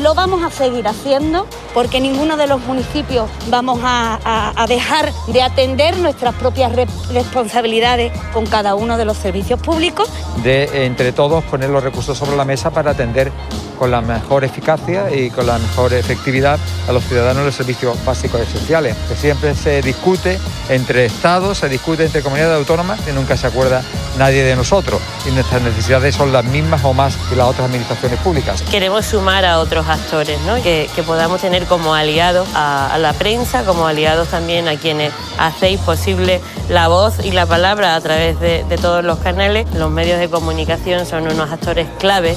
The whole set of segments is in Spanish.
lo vamos a seguir haciendo porque ninguno de los municipios vamos a, dejar de atender nuestras propias responsabilidades con cada uno de los servicios públicos. De entre todos poner los recursos sobre la mesa para atender con la mejor eficacia y con la mejor efectividad a los ciudadanos los servicios básicos esenciales, que siempre se discute entre estados, se discute entre comunidades autónomas y nunca se acuerda nadie de nosotros. Y nuestras necesidades son las mismas o más que las otras administraciones públicas. Queremos sumar a otros actores, ¿no? que, podamos tener como aliados a, la prensa, como aliados también a quienes hacéis posible la voz y la palabra a través de, de todos los canales. Los medios de comunicación son unos actores clave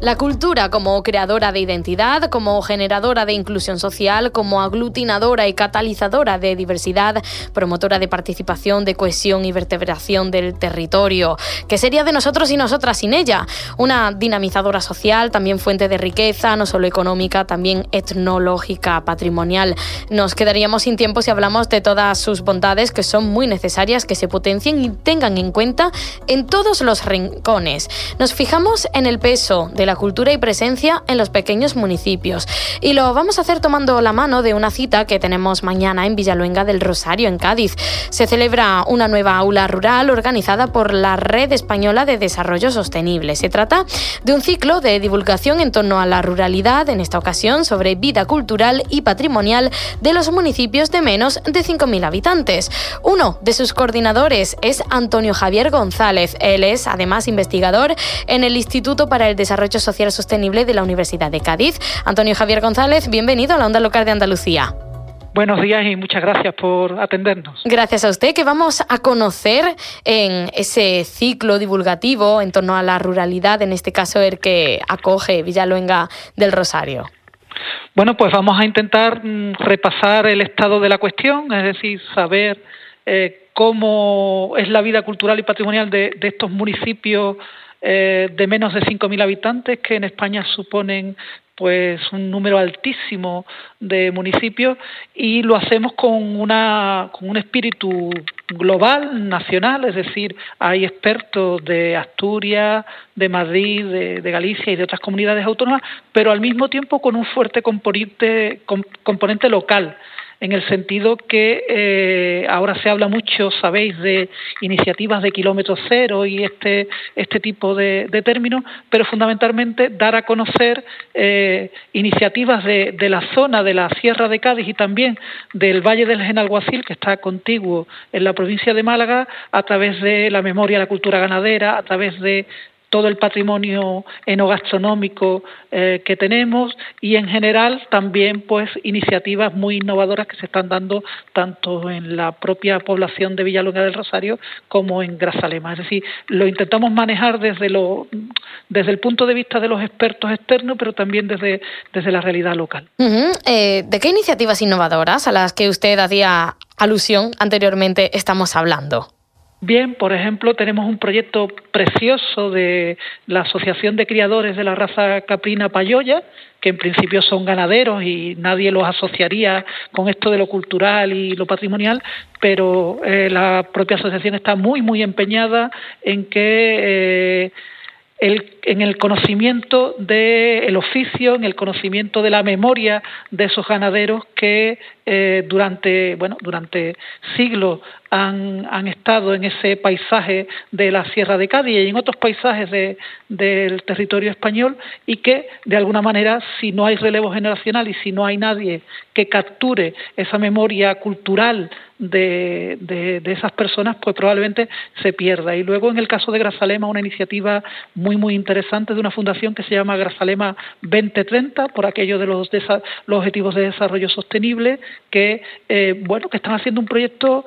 La cultura como creadora de identidad, como generadora de inclusión social, como aglutinadora y catalizadora de diversidad, promotora de participación, de cohesión y vertebración del territorio. ¿Qué sería de nosotros y nosotras sin ella? Una dinamizadora social, también fuente de riqueza, no solo económica, también etnológica, patrimonial. Nos quedaríamos sin tiempo si hablamos de todas sus bondades que son muy necesarias que se potencien y tengan en cuenta en todos los rincones. Nos fijamos en el peso de la cultura y presencia en los pequeños municipios. Y lo vamos a hacer tomando la mano de una cita que tenemos mañana en Villaluenga del Rosario, en Cádiz. Se celebra una nueva aula rural organizada por la Red Española de Desarrollo Sostenible. Se trata de un ciclo de divulgación en torno a la ruralidad, en esta ocasión sobre vida cultural y patrimonial de los municipios de menos de 5.000 habitantes. Uno de sus coordinadores es Antonio Javier González. Él es además investigador en el Instituto para el Desarrollo Social Sostenible de la Universidad de Cádiz. Antonio Javier González, bienvenido a la Onda Local de Andalucía. Buenos días y muchas gracias por atendernos. Gracias a usted, que vamos a conocer en ese ciclo divulgativo en torno a la ruralidad, en este caso el que acoge Villaluenga del Rosario. Bueno, pues vamos a intentar mm, repasar el estado de la cuestión, es decir, saber eh, cómo es la vida cultural y patrimonial de estos municipios eh, de menos de 5.000 habitantes, que en España suponen pues un número altísimo de municipios y lo hacemos con una con un espíritu global nacional es decir hay expertos de Asturias de Madrid de, Galicia y de otras comunidades autónomas pero al mismo tiempo con un fuerte componente componente local en el sentido que eh, ahora se habla mucho, sabéis, de iniciativas de kilómetro cero y este, este tipo de, términos, pero fundamentalmente dar a conocer eh, iniciativas de, de, la zona de la Sierra de Cádiz y también del Valle del Genalguacil, que está contiguo en la provincia de Málaga, a través de la memoria, la cultura ganadera, a través de todo el patrimonio enogastronómico eh, que tenemos y en general también pues iniciativas muy innovadoras que se están dando tanto en la propia población de Villalonga del Rosario como en Grazalema. Es decir, lo intentamos manejar desde lo desde el punto de vista de los expertos externos, pero también desde, desde la realidad local. Eh, ¿De qué iniciativas innovadoras a las que usted hacía alusión anteriormente estamos hablando? Bien, por ejemplo, tenemos un proyecto precioso de la Asociación de Criadores de la Raza Caprina Payoya, que en principio son ganaderos y nadie los asociaría con esto de lo cultural y lo patrimonial, pero eh, la propia asociación está muy, muy empeñada en que eh, en el conocimiento del oficio, en el conocimiento de la memoria de esos ganaderos que eh, durante, bueno, durante siglos han, estado en ese paisaje de la Sierra de Cádiz y en otros paisajes del territorio español y que, de alguna manera, si no hay relevo generacional y si no hay nadie que capture esa memoria cultural de, esas personas, pues probablemente se pierda. Y luego, en el caso de Grazalema, una iniciativa muy, muy interesante de una fundación que se llama Grazalema 2030, por aquello de los, los objetivos de desarrollo sostenible, que, eh, bueno, que están haciendo un proyecto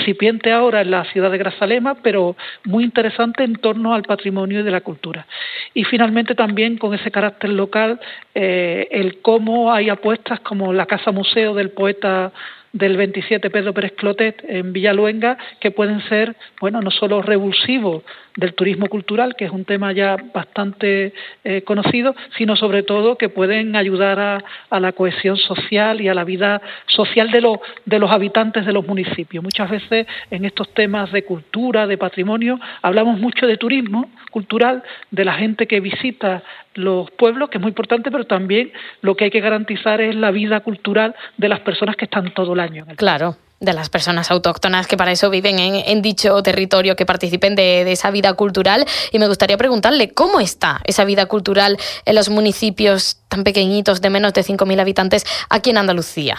incipiente ahora en la ciudad de Grazalema, pero muy interesante en torno al patrimonio y de la cultura. Y finalmente también con ese carácter local, eh, el cómo hay apuestas como la Casa Museo del poeta del 27 Pedro Pérez Clotet en Villaluenga que pueden ser, bueno, no solo revulsivos del turismo cultural, que es un tema ya bastante eh, conocido, sino sobre todo que pueden ayudar a, la cohesión social y a la vida social de los habitantes de los municipios. Muchas veces en estos temas de cultura, de patrimonio, hablamos mucho de turismo cultural, de la gente que visita los pueblos, que es muy importante, pero también lo que hay que garantizar es la vida cultural de las personas que están todo el año. En el claro de las personas autóctonas que para eso viven en, dicho territorio, que participen de, de, esa vida cultural. Y me gustaría preguntarle cómo está esa vida cultural en los municipios tan pequeñitos de menos de 5.000 habitantes aquí en Andalucía.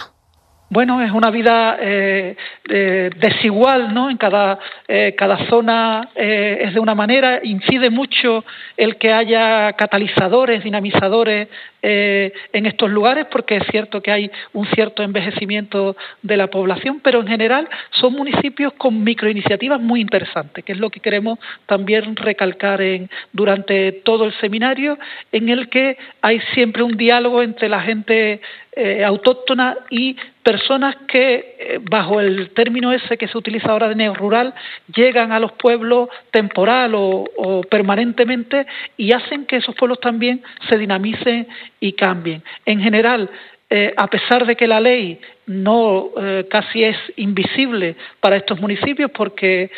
Bueno, es una vida eh, eh, desigual, ¿no? En cada, eh, cada zona es de una manera, incide mucho el que haya catalizadores, dinamizadores en estos lugares, porque es cierto que hay un cierto envejecimiento de la población, pero en general son municipios con microiniciativas muy interesantes, que es lo que queremos también recalcar en, durante todo el seminario, en el que hay siempre un diálogo entre la gente eh, autóctona y personas que, eh, bajo el término ese que se utiliza ahora de neorural, llegan a los pueblos temporal o, permanentemente y hacen que esos pueblos también se dinamicen y cambien. En general, eh, a pesar de que la ley no casi es invisible para estos municipios porque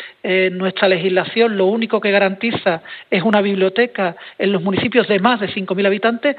nuestra legislación lo único que garantiza es una biblioteca en los municipios de más de 5.000 habitantes,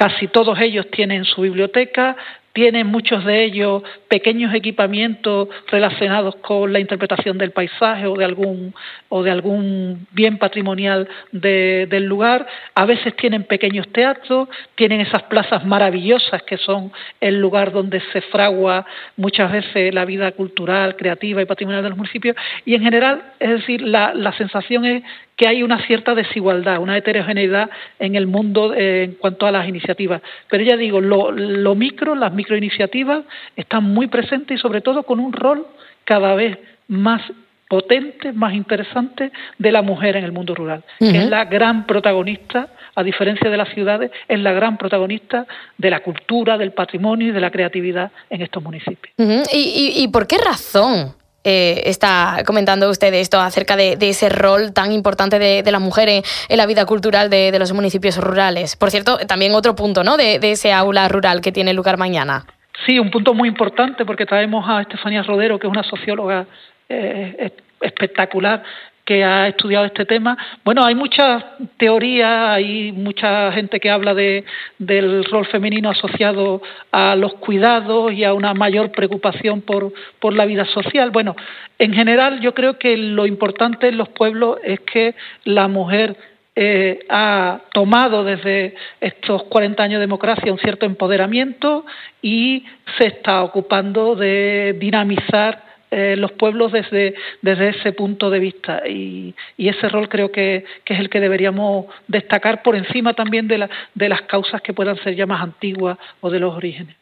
Casi todos ellos tienen su biblioteca, tienen muchos de ellos pequeños equipamientos relacionados con la interpretación del paisaje o de algún, o de algún bien patrimonial del lugar. A veces tienen pequeños teatros, tienen esas plazas maravillosas que son el lugar donde se fragua muchas veces la vida cultural, creativa y patrimonial de los municipios. Y en general, es decir, la, la sensación es que hay una cierta desigualdad, una heterogeneidad en el mundo eh, en cuanto a las iniciativas. Pero ya digo, lo, lo micro, las microiniciativas están muy presentes y sobre todo con un rol cada vez más potente, más interesante de la mujer en el mundo rural, que es la gran protagonista, a diferencia de las ciudades, es la gran protagonista de la cultura, del patrimonio y de la creatividad en estos municipios. ¿Y, y por qué razón eh, está comentando usted esto acerca de, ese rol tan importante de, la mujer en, la vida cultural de, los municipios rurales. Por cierto, también otro punto ¿no? de, ese aula rural que tiene lugar mañana. Sí, un punto muy importante porque traemos a Estefanía Rodero, que es una socióloga eh, espectacular que ha estudiado este tema. Bueno, hay muchas teorías, hay mucha gente que habla de, del rol femenino asociado a los cuidados y a una mayor preocupación por, por la vida social. Bueno, en general yo creo que lo importante en los pueblos es que la mujer eh, ha tomado desde estos 40 años de democracia un cierto empoderamiento y se está ocupando de dinamizar eh, los pueblos desde, desde ese punto de vista y, ese rol creo que, es el que deberíamos destacar por encima también de, la, de las causas que puedan ser ya más antiguas o de los orígenes.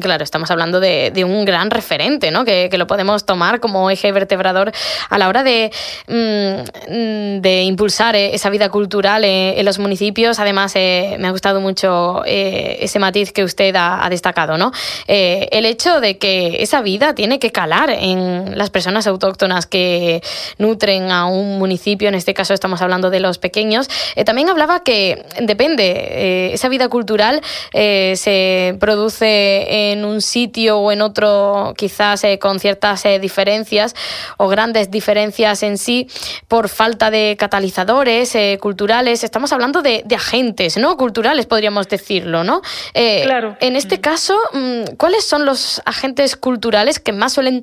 claro, estamos hablando de, un gran referente, ¿no? Que, lo podemos tomar como eje vertebrador a la hora de, mm, de impulsar eh, esa vida cultural en, los municipios. Además, eh, me ha gustado mucho ese matiz que usted ha, destacado, ¿no? el hecho de que esa vida tiene que calar en las personas autóctonas que nutren a un municipio, en este caso estamos hablando de los pequeños. Eh, también hablaba que depende, eh, esa vida cultural eh, se produce en un sitio o en otro, quizás con ciertas diferencias o grandes diferencias en sí por falta de catalizadores culturales. Estamos hablando de, agentes, ¿no? Culturales, podríamos decirlo, ¿no? claro. En este caso, mm, ¿cuáles son los agentes culturales que más suelen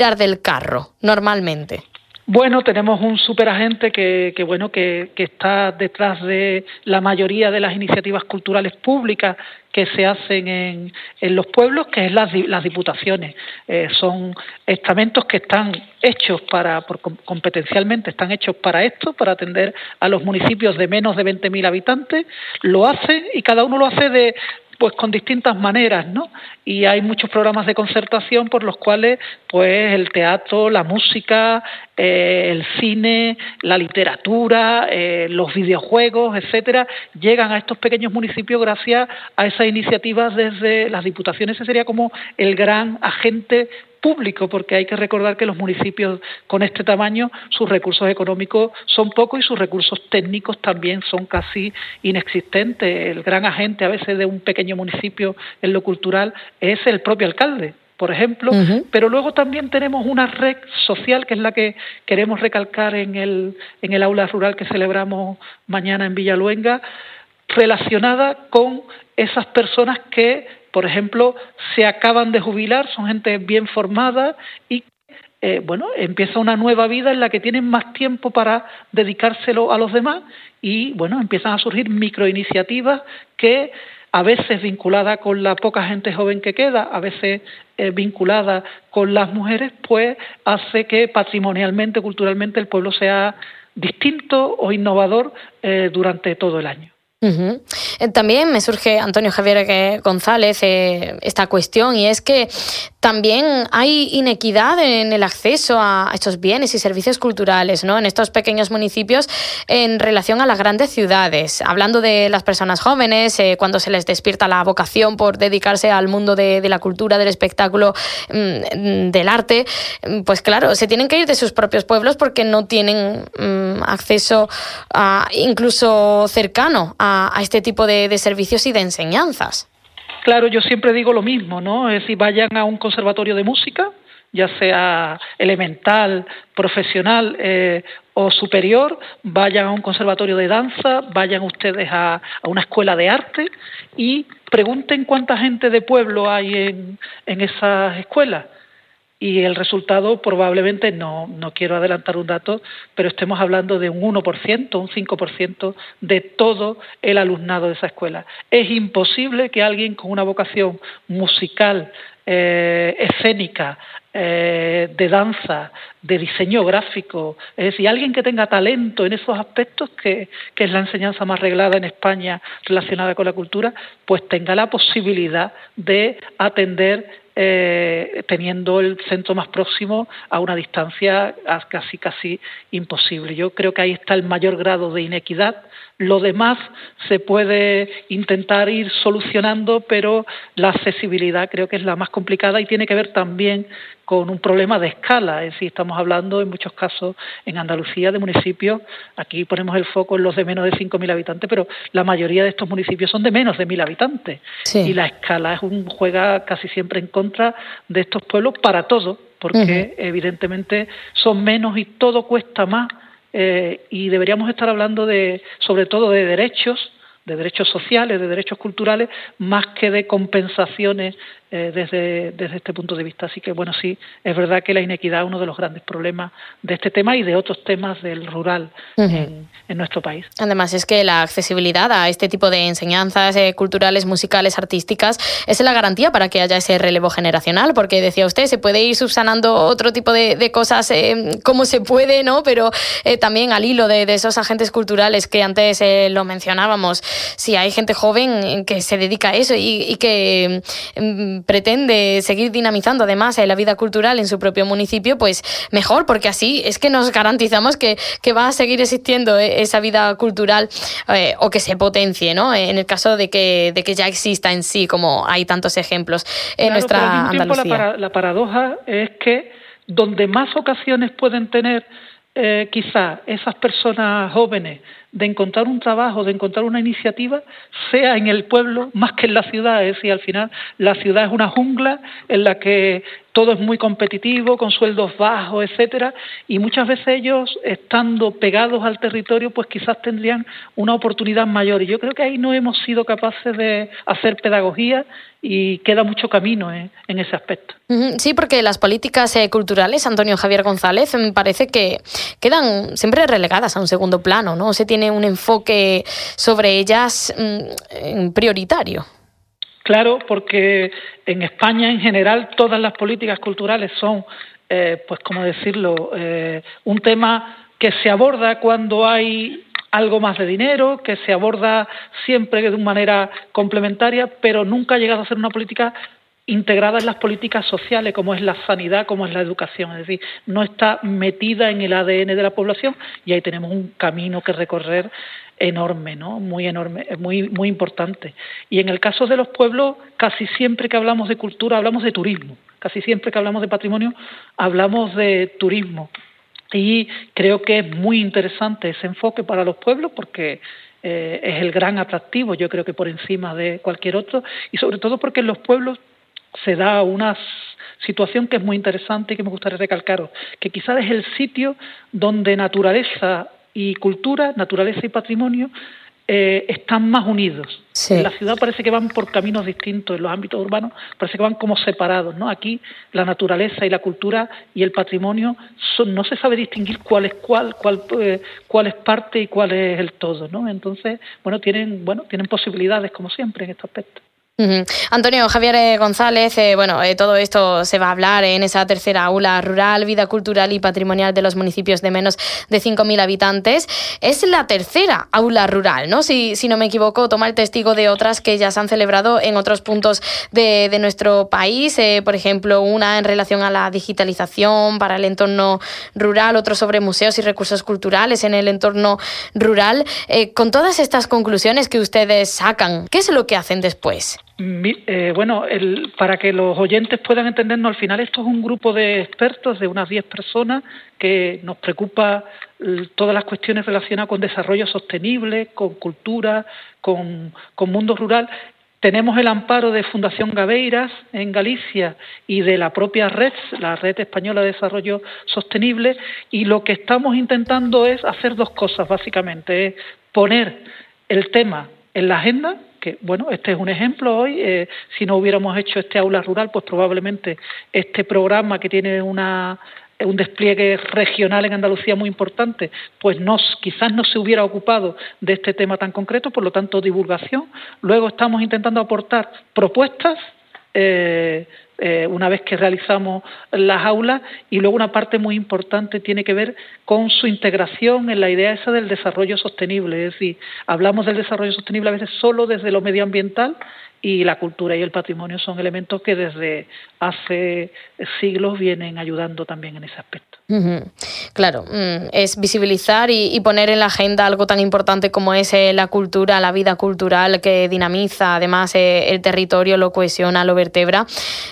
del carro normalmente? Bueno, tenemos un superagente que, bueno que, está detrás de la mayoría de las iniciativas culturales públicas que se hacen en, en los pueblos, que es las, las diputaciones. Eh, son estamentos que están hechos para, por, competencialmente, están hechos para esto, para atender a los municipios de menos de 20.000 habitantes. Lo hacen y cada uno lo hace de, pues con distintas maneras, ¿no? Y hay muchos programas de concertación por los cuales, pues, el teatro, la música, eh, el cine, la literatura, eh, los videojuegos, etcétera, llegan a estos pequeños municipios gracias a esas iniciativas desde las diputaciones. Ese sería como el gran agente público, porque hay que recordar que los municipios con este tamaño, sus recursos económicos son pocos y sus recursos técnicos también son casi inexistentes. El gran agente a veces de un pequeño municipio en lo cultural es el propio alcalde por ejemplo, pero luego también tenemos una red social que es la que queremos recalcar en el, en el aula rural que celebramos mañana en Villaluenga, relacionada con esas personas que por ejemplo, se acaban de jubilar, son gente bien formada y eh, bueno, empieza una nueva vida en la que tienen más tiempo para dedicárselo a los demás y bueno, empiezan a surgir microiniciativas que a veces vinculadas con la poca gente joven que queda, a veces eh, vinculadas con las mujeres, pues hace que patrimonialmente, culturalmente el pueblo sea distinto o innovador eh, durante todo el año. Eh, también me surge, Antonio Javier González, eh, esta cuestión y es que también hay inequidad en el acceso a estos bienes y servicios culturales ¿no? en estos pequeños municipios en relación a las grandes ciudades. Hablando de las personas jóvenes, eh, cuando se les despierta la vocación por dedicarse al mundo de, la cultura, del espectáculo, mm, del arte, mm, pues claro, se tienen que ir de sus propios pueblos porque no tienen mm, acceso incluso cercano a a, este tipo de, servicios y de enseñanzas. Claro, yo siempre digo lo mismo, ¿no? Es decir, vayan a un conservatorio de música, ya sea elemental, profesional eh, o superior, vayan a un conservatorio de danza, vayan ustedes a, a, una escuela de arte y pregunten cuánta gente de pueblo hay en, en esas escuelas y el resultado probablemente no, no quiero adelantar un dato, pero estemos hablando de un 1%, un 5% de todo el alumnado de esa escuela. Es imposible que alguien con una vocación musical, eh, escénica, eh, de danza, de diseño gráfico, es decir, alguien que tenga talento en esos aspectos, que, que, es la enseñanza más reglada en España relacionada con la cultura, pues tenga la posibilidad de atender eh, teniendo el centro más próximo a una distancia casi casi imposible. Yo creo que ahí está el mayor grado de inequidad. Lo demás se puede intentar ir solucionando, pero la accesibilidad creo que es la más complicada y tiene que ver también con un problema de escala. Es decir, estamos hablando en muchos casos en Andalucía de municipios, aquí ponemos el foco en los de menos de 5.000 habitantes, pero la mayoría de estos municipios son de menos de 1.000 habitantes. Y la escala es un, juega casi siempre en contra de estos pueblos para todo, porque evidentemente son menos y todo cuesta más. Eh, y deberíamos estar hablando de, sobre todo de derechos, de derechos sociales, de derechos culturales, más que de compensaciones eh, desde, desde este punto de vista. Así que, bueno, sí, es verdad que la inequidad es uno de los grandes problemas de este tema y de otros temas del rural en, nuestro país. Además, es que la accesibilidad a este tipo de enseñanzas eh, culturales, musicales, artísticas, es la garantía para que haya ese relevo generacional, porque decía usted, se puede ir subsanando otro tipo de, cosas eh, como se puede, ¿no? Pero también al hilo de, esos agentes culturales que antes lo mencionábamos, si hay gente joven que se dedica a eso y, que mm, pretende seguir dinamizando además la vida cultural en su propio municipio, pues mejor, porque así es que nos garantizamos que, va a seguir existiendo eh, esa vida cultural eh, o que se potencie, ¿no? En el caso de que, de que ya exista en sí, como hay tantos ejemplos en nuestra Andalucía. la, paradoja es que donde más ocasiones pueden tener eh, quizá esas personas jóvenes de encontrar un trabajo, de encontrar una iniciativa, sea en el pueblo más que en la ciudad. Es decir, al final la ciudad es una jungla en la que todo es muy competitivo, con sueldos bajos, etcétera, y muchas veces ellos, estando pegados al territorio, pues quizás tendrían una oportunidad mayor. Y yo creo que ahí no hemos sido capaces de hacer pedagogía y queda mucho camino en ese aspecto. Sí, porque las políticas eh, culturales, Antonio Javier González, me parece que quedan siempre relegadas a un segundo plano, ¿no? Se tiene un enfoque sobre ellas mm, prioritario. Claro, porque en España en general todas las políticas culturales son, eh, pues, como decirlo, eh, un tema que se aborda cuando hay algo más de dinero, que se aborda siempre de una manera complementaria, pero nunca ha llegado a ser una política integrada en las políticas sociales, como es la sanidad, como es la educación. Es decir, no está metida en el ADN de la población y ahí tenemos un camino que recorrer enorme, ¿no? Muy enorme, muy, muy importante. Y en el caso de los pueblos, casi siempre que hablamos de cultura, hablamos de turismo. Casi siempre que hablamos de patrimonio, hablamos de turismo. Y creo que es muy interesante ese enfoque para los pueblos porque eh, es el gran atractivo, yo creo que por encima de cualquier otro, y sobre todo porque en los pueblos se da una situación que es muy interesante y que me gustaría recalcaros, que quizás es el sitio donde naturaleza y cultura, naturaleza y patrimonio eh, están más unidos. En la ciudad parece que van por caminos distintos, en los ámbitos urbanos parece que van como separados. ¿no? Aquí la naturaleza y la cultura y el patrimonio no se sabe distinguir cuál es cuál, cuál, eh, cuál es parte y cuál es el todo. ¿no? Entonces, bueno, tienen, bueno, tienen posibilidades como siempre en este aspecto. Antonio Javier eh, González, eh, bueno, eh, todo esto se va a hablar en esa tercera aula rural, vida cultural y patrimonial de los municipios de menos de 5.000 habitantes. Es la tercera aula rural, ¿no? Si, si no me equivoco, toma el testigo de otras que ya se han celebrado en otros puntos de, de nuestro país, por ejemplo, una en relación a la digitalización para el entorno rural, otro sobre museos y recursos culturales en el entorno rural. con todas estas conclusiones que ustedes sacan, ¿qué es lo que hacen después? Eh, bueno, para que los oyentes puedan entendernos, al final esto es un grupo de expertos de unas 10 personas que nos preocupa todas las cuestiones relacionadas con desarrollo sostenible, con cultura, con, mundo rural. Tenemos el amparo de Fundación Gabeiras en Galicia y de la propia red, la Red Española de Desarrollo Sostenible, y lo que estamos intentando es hacer dos cosas, básicamente, es poner el tema en la agenda que bueno, este es un ejemplo hoy. Eh, si no hubiéramos hecho este aula rural, pues probablemente este programa que tiene una un despliegue regional en Andalucía muy importante, pues no, quizás no se hubiera ocupado de este tema tan concreto, por lo tanto divulgación. Luego estamos intentando aportar propuestas eh, eh, una vez que realizamos las aulas y luego una parte muy importante tiene que ver con su integración en la idea esa del desarrollo sostenible. Es decir, hablamos del desarrollo sostenible a veces solo desde lo medioambiental y la cultura y el patrimonio son elementos que desde hace siglos vienen ayudando también en ese aspecto. Claro, mm, es visibilizar y, poner en la agenda algo tan importante como es eh, la cultura, la vida cultural que dinamiza además eh, el territorio, lo cohesiona, lo vertebra.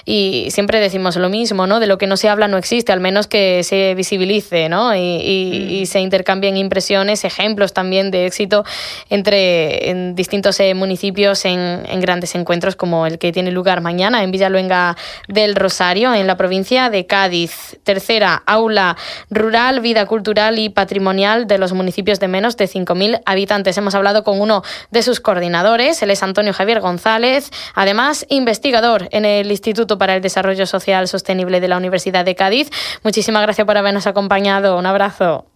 Y y siempre decimos lo mismo, ¿no? De lo que no se habla no existe, al menos que se visibilice, ¿no? Y, mm. se intercambien impresiones, ejemplos también de éxito entre en distintos eh, municipios en, en, grandes encuentros como el que tiene lugar mañana en Villaluenga del Rosario, en la provincia de Cádiz. Tercera, aula rural, vida cultural y patrimonial de los municipios de menos de 5.000 habitantes. Hemos hablado con uno de sus coordinadores, él es Antonio Javier González, además investigador en el Instituto para el Desarrollo Social Sostenible de la Universidad de Cádiz. Muchísimas gracias por habernos acompañado. Un abrazo.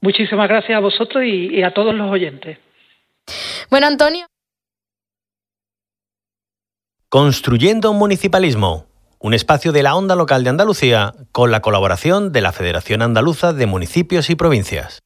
Muchísimas gracias a vosotros y, a todos los oyentes. Bueno, Antonio. Construyendo un municipalismo, un espacio de la onda local de Andalucía con la colaboración de la Federación Andaluza de Municipios y Provincias.